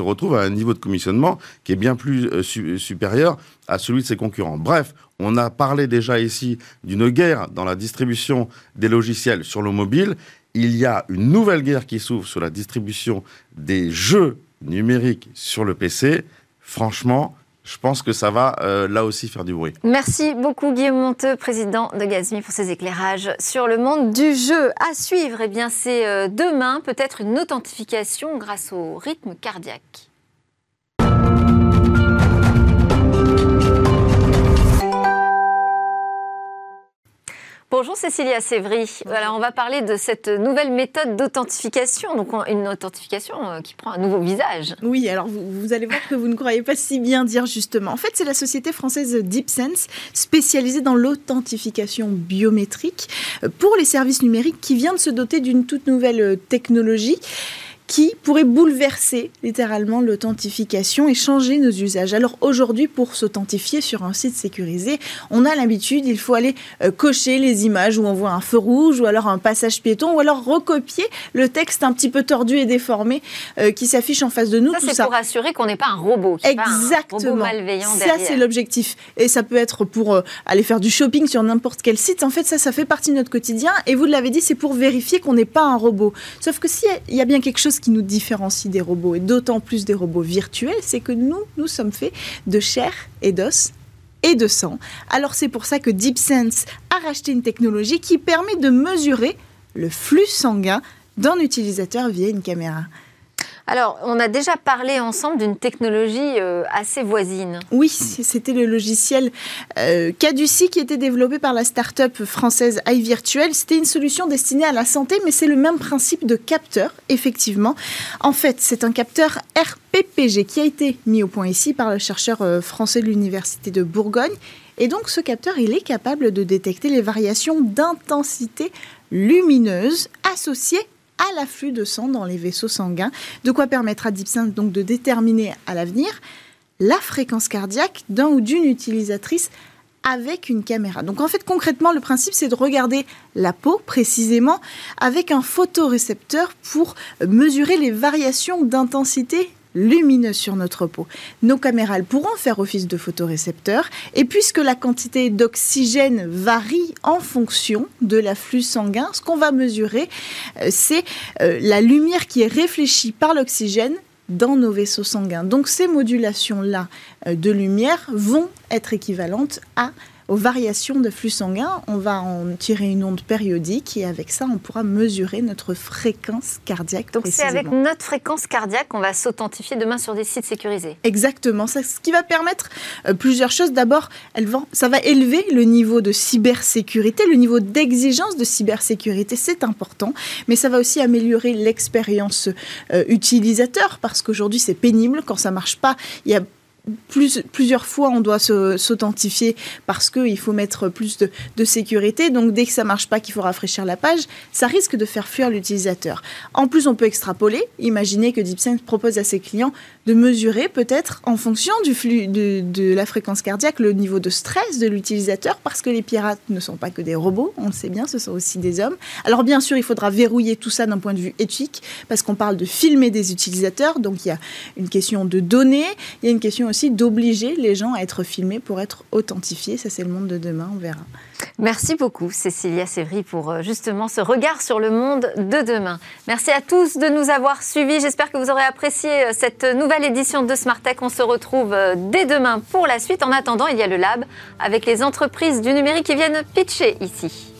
retrouve à un niveau de commissionnement qui est bien plus euh, su, supérieur à celui de ses concurrents. Bref, on a parlé déjà ici d'une guerre dans la distribution des logiciels sur le mobile. Il y a une nouvelle guerre qui s'ouvre sur la distribution des jeux numériques sur le PC. Franchement, je pense que ça va euh, là aussi faire du bruit. Merci beaucoup Guillaume Monteux, président de Gazmi, pour ces éclairages sur le monde du jeu. À suivre, eh c'est euh, demain peut-être une authentification grâce au rythme cardiaque. Bonjour Cécilia Sévry. On va parler de cette nouvelle méthode d'authentification, donc une authentification euh, qui prend un nouveau visage. Oui, alors vous, vous, allez voir que vous ne croyez pas si bien dire justement. En fait, c'est la société française DeepSense, spécialisée dans l'authentification biométrique euh, pour les services numériques, qui vient de se doter d'une toute nouvelle euh, technologie qui pourrait bouleverser littéralement l'authentification et changer nos usages. Alors aujourd'hui, pour s'authentifier sur un site sécurisé, on a l'habitude, il faut aller euh, cocher les images où on voit un feu rouge ou alors un passage piéton ou alors recopier le texte un petit peu tordu et déformé euh, qui s'affiche en face de nous. Ça, c'est pour assurer qu'on n'est pas un robot. Exactement. un robot malveillant ça, c'est l'objectif. Et ça peut être pour euh, aller faire du shopping sur n'importe quel site. En fait, ça, ça fait partie de notre quotidien. Et vous l'avez dit, c'est pour vérifier qu'on n'est pas un robot. Sauf que s'il y a bien quelque chose qui nous différencie des robots, et d'autant plus des robots virtuels, c'est que nous, nous sommes faits de chair et d'os et de sang. Alors c'est pour ça que DeepSense a racheté une technologie qui permet de mesurer le flux sanguin d'un utilisateur via une caméra. Alors, on a déjà parlé ensemble d'une technologie euh, assez voisine. Oui, c'était le logiciel euh, Caduci qui était développé par la start-up française iVirtual. C'était une solution destinée à la santé, mais c'est le même principe de capteur, effectivement. En fait, c'est un capteur RPPG qui a été mis au point ici par le chercheur euh, français de l'Université de Bourgogne. Et donc, ce capteur, il est capable de détecter les variations d'intensité lumineuse associées à l'afflux de sang dans les vaisseaux sanguins, de quoi permettre à DeepSense donc de déterminer à l'avenir la fréquence cardiaque d'un ou d'une utilisatrice avec une caméra. Donc en fait concrètement le principe c'est de regarder la peau précisément avec un photorécepteur pour mesurer les variations d'intensité lumineux sur notre peau. Nos caméras pourront faire office de photorécepteurs et puisque la quantité d'oxygène varie en fonction de l'afflux sanguin, ce qu'on va mesurer, euh, c'est euh, la lumière qui est réfléchie par l'oxygène dans nos vaisseaux sanguins. Donc ces modulations-là euh, de lumière vont être équivalentes à aux variations de flux sanguin. On va en tirer une onde périodique et avec ça, on pourra mesurer notre fréquence cardiaque. Donc c'est avec notre fréquence cardiaque qu'on va s'authentifier demain sur des sites sécurisés. Exactement. Ça, ce qui va permettre euh, plusieurs choses. D'abord, ça va élever le niveau de cybersécurité, le niveau d'exigence de cybersécurité. C'est important, mais ça va aussi améliorer l'expérience euh, utilisateur parce qu'aujourd'hui c'est pénible quand ça marche pas. Il y a plusieurs fois, on doit s'authentifier parce qu'il faut mettre plus de, sécurité. Donc, dès que ça marche pas, qu'il faut rafraîchir la page, ça risque de faire fuir l'utilisateur. En plus, on peut extrapoler. Imaginez que DeepSense propose à ses clients de mesurer peut-être en fonction du flux de, la fréquence cardiaque le niveau de stress de l'utilisateur parce que les pirates ne sont pas que des robots, on le sait bien, ce sont aussi des hommes. Alors, bien sûr, il faudra verrouiller tout ça d'un point de vue éthique parce qu'on parle de filmer des utilisateurs. Donc, il y a une question de données, il y a une question aussi d'obliger les gens à être filmés pour être authentifiés. Ça, c'est le monde de demain, on verra. Merci beaucoup, Cécilia Sévry, pour euh, justement ce regard sur le monde de demain. Merci à tous de nous avoir suivis. J'espère que vous aurez apprécié euh, cette nouvelle édition de Smart Tech. On se retrouve euh, dès demain pour la suite. En attendant, il y a le Lab avec les entreprises du numérique qui viennent pitcher ici.